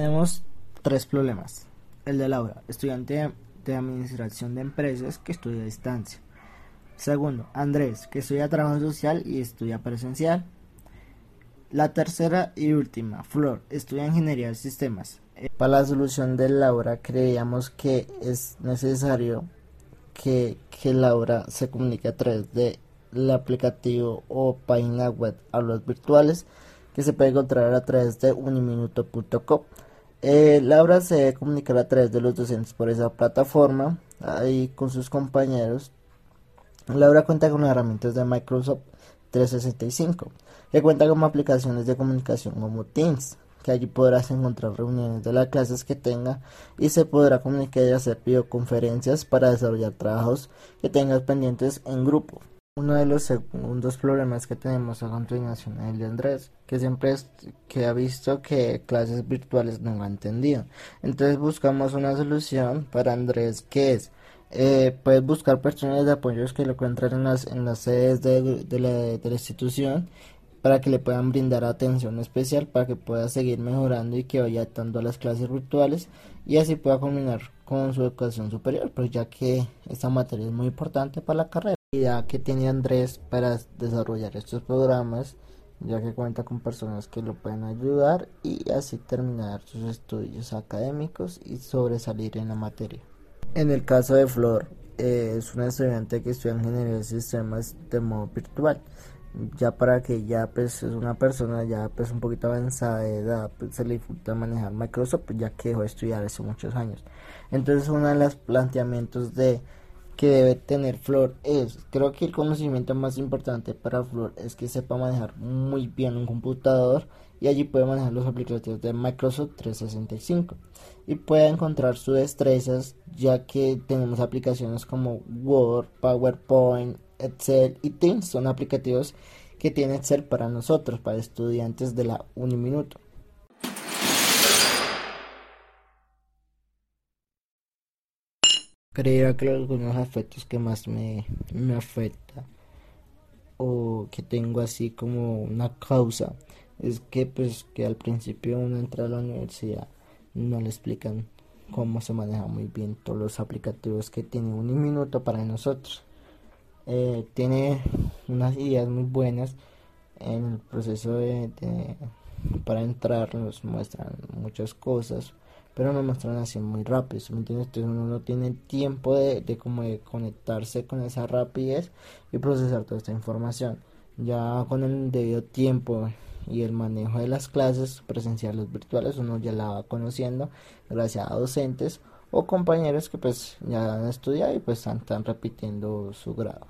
tenemos tres problemas. El de Laura, estudiante de Administración de Empresas que estudia a distancia. Segundo, Andrés, que estudia Trabajo Social y estudia presencial. La tercera y última, Flor, estudia Ingeniería de Sistemas. Para la solución de Laura creíamos que es necesario que, que Laura se comunique a través del aplicativo o página web a los virtuales que se puede encontrar a través de uniminuto.com. Eh, Laura se comunicará a través de los docentes por esa plataforma, ahí con sus compañeros. Laura cuenta con herramientas de Microsoft 365, que cuenta con aplicaciones de comunicación como Teams, que allí podrás encontrar reuniones de las clases que tenga y se podrá comunicar y hacer videoconferencias para desarrollar trabajos que tengas pendientes en grupo. Uno de los segundos problemas que tenemos a continuación es el de Andrés, que siempre es, que ha visto que clases virtuales no ha entendido. Entonces buscamos una solución para Andrés que es eh, puedes buscar personas de apoyos que lo encuentren en las, en las sedes de, de, la, institución para que le puedan brindar atención especial para que pueda seguir mejorando y que vaya adaptando a las clases virtuales y así pueda combinar con su educación superior, pues ya que esta materia es muy importante para la carrera. Idea que tiene Andrés para desarrollar estos programas, ya que cuenta con personas que lo pueden ayudar y así terminar sus estudios académicos y sobresalir en la materia. En el caso de Flor, eh, es una estudiante que estudia ingeniería de sistemas de modo virtual ya para que ya pues es una persona ya pues un poquito avanzada de edad pues, se le dificulta manejar Microsoft pues, ya que dejó de estudiar hace muchos años entonces uno de los planteamientos de que debe tener Flor es creo que el conocimiento más importante para Flor es que sepa manejar muy bien un computador y allí puede manejar los aplicativos de Microsoft 365 y puede encontrar sus destrezas ya que tenemos aplicaciones como Word, PowerPoint Excel y Teams son aplicativos que tiene Excel para nosotros, para estudiantes de la Uniminuto. Creo que algunos aspectos que más me, me afecta o que tengo así como una causa es que pues que al principio uno entra a la universidad no le explican cómo se maneja muy bien todos los aplicativos que tiene un minuto para nosotros. Eh, tiene unas ideas muy buenas en el proceso de, para entrar nos muestran muchas cosas pero nos muestran así muy rápido ¿me entiendes? entonces uno no tiene tiempo de, de como de conectarse con esa rapidez y procesar toda esta información ya con el debido tiempo y el manejo de las clases presenciales virtuales uno ya la va conociendo gracias a docentes o compañeros que pues ya han estudiado y pues están repitiendo su grado.